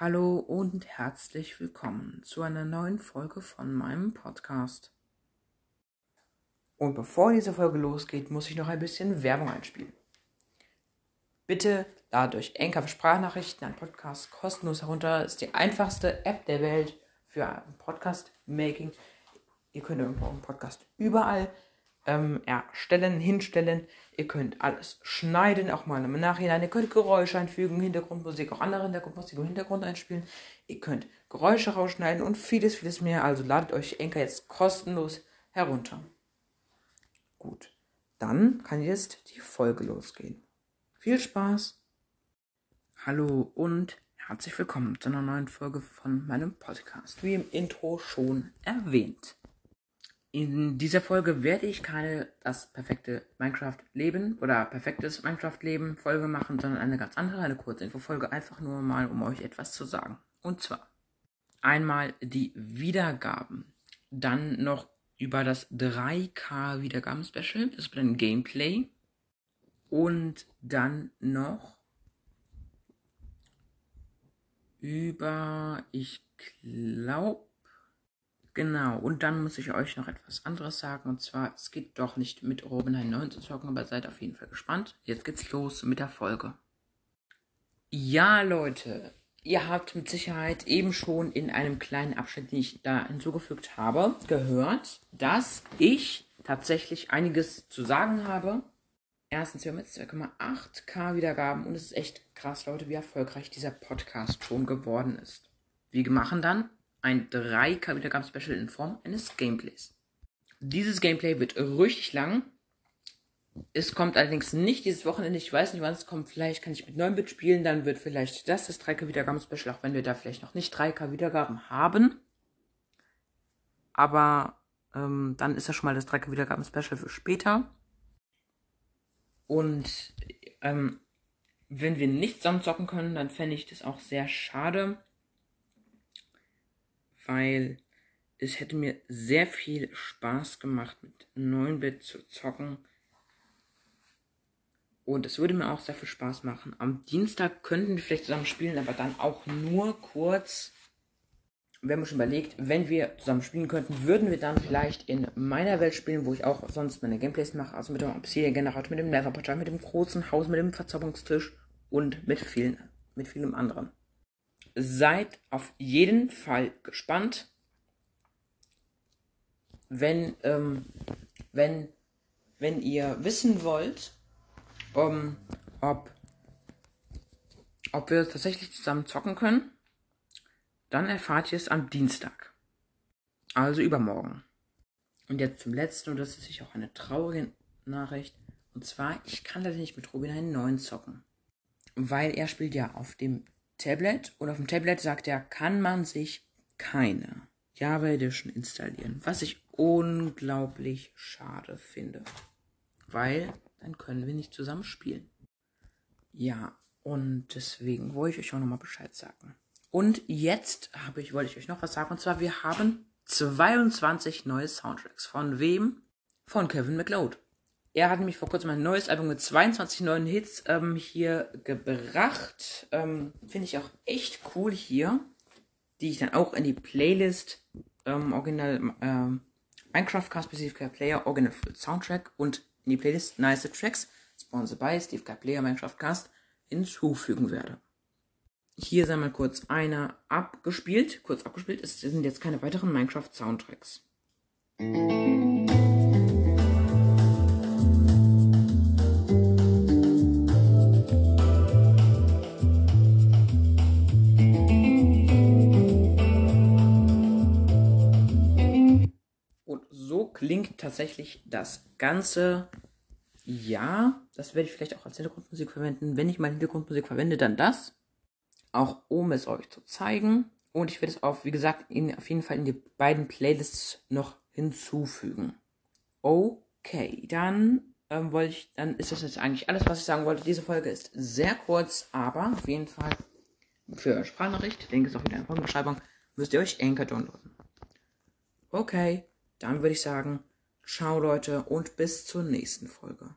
Hallo und herzlich willkommen zu einer neuen Folge von meinem Podcast. Und bevor diese Folge losgeht, muss ich noch ein bisschen Werbung einspielen. Bitte euch Anchor für Sprachnachrichten an Podcast kostenlos herunter. Ist die einfachste App der Welt für Podcast-Making. Ihr könnt euren Podcast überall ähm, erstellen, hinstellen. Ihr könnt alles schneiden, auch mal im Nachhinein. Ihr könnt Geräusche einfügen, Hintergrundmusik, auch andere Hintergrundmusik im Hintergrund einspielen. Ihr könnt Geräusche rausschneiden und vieles, vieles mehr. Also ladet euch Enker jetzt kostenlos herunter. Gut, dann kann jetzt die Folge losgehen. Viel Spaß! Hallo und herzlich willkommen zu einer neuen Folge von meinem Podcast. Wie im Intro schon erwähnt. In dieser Folge werde ich keine das perfekte Minecraft-Leben oder perfektes Minecraft-Leben Folge machen, sondern eine ganz andere, eine kurze Infofolge, einfach nur mal, um euch etwas zu sagen. Und zwar einmal die Wiedergaben, dann noch über das 3K Wiedergaben-Special, das wird ein Gameplay und dann noch über, ich glaube, Genau, und dann muss ich euch noch etwas anderes sagen. Und zwar, es geht doch nicht mit Robin 9 zu zocken, aber seid auf jeden Fall gespannt. Jetzt geht's los mit der Folge. Ja, Leute, ihr habt mit Sicherheit eben schon in einem kleinen Abschnitt, den ich da hinzugefügt habe, gehört, dass ich tatsächlich einiges zu sagen habe. Erstens, wir haben jetzt 2,8k Wiedergaben und es ist echt krass, Leute, wie erfolgreich dieser Podcast schon geworden ist. Wir machen dann ein 3K Wiedergaben-Special in Form eines Gameplays. Dieses Gameplay wird richtig lang. Es kommt allerdings nicht dieses Wochenende. Ich weiß nicht, wann es kommt. Vielleicht kann ich mit 9-Bit spielen. Dann wird vielleicht das das 3K Wiedergaben-Special, auch wenn wir da vielleicht noch nicht 3K Wiedergaben haben. Aber ähm, dann ist das schon mal das 3K Wiedergaben-Special für später. Und ähm, wenn wir nicht zusammen zocken können, dann fände ich das auch sehr schade weil es hätte mir sehr viel Spaß gemacht, mit 9-Bit zu zocken. Und es würde mir auch sehr viel Spaß machen. Am Dienstag könnten wir vielleicht zusammen spielen, aber dann auch nur kurz. Wir haben schon überlegt, wenn wir zusammen spielen könnten, würden wir dann vielleicht in meiner Welt spielen, wo ich auch sonst meine Gameplays mache. Also mit dem Obsidian-Generator, mit dem Nether-Portal, mit dem großen Haus, mit dem Verzauberungstisch und mit vielen, mit vielem anderen seid auf jeden Fall gespannt, wenn, ähm, wenn, wenn ihr wissen wollt, um, ob, ob wir tatsächlich zusammen zocken können, dann erfahrt ihr es am Dienstag. Also übermorgen. Und jetzt zum letzten, und das ist sicher auch eine traurige Nachricht. Und zwar, ich kann leider nicht mit Robin einen neuen zocken. Weil er spielt ja auf dem Tablet und auf dem Tablet sagt er, kann man sich keine Java Edition installieren, was ich unglaublich schade finde, weil dann können wir nicht zusammen spielen. Ja, und deswegen wollte ich euch auch nochmal Bescheid sagen. Und jetzt habe ich, wollte ich euch noch was sagen, und zwar wir haben 22 neue Soundtracks. Von wem? Von Kevin McLeod. Er hat nämlich vor kurzem ein neues Album mit 22 neuen Hits ähm, hier gebracht. Ähm, Finde ich auch echt cool hier. Die ich dann auch in die Playlist ähm, Original ähm, Minecraft Cast Steve K Player Original Soundtrack und in die Playlist Nice Tracks Sponsored by Steve K Player Minecraft Cast hinzufügen werde. Hier sei mal kurz einer abgespielt, kurz abgespielt. Es sind jetzt keine weiteren Minecraft Soundtracks. Klingt tatsächlich das ganze Jahr. Das werde ich vielleicht auch als Hintergrundmusik verwenden. Wenn ich meine Hintergrundmusik verwende, dann das. Auch um es euch zu zeigen. Und ich werde es auf, wie gesagt, in, auf jeden Fall in die beiden Playlists noch hinzufügen. Okay, dann ähm, wollte ich, dann ist das jetzt eigentlich alles, was ich sagen wollte. Diese Folge ist sehr kurz, aber auf jeden Fall für Sprachnachricht, ich, ist auch wieder in der Beschreibung, müsst ihr euch Anchor downloaden. Okay. Dann würde ich sagen, ciao Leute und bis zur nächsten Folge.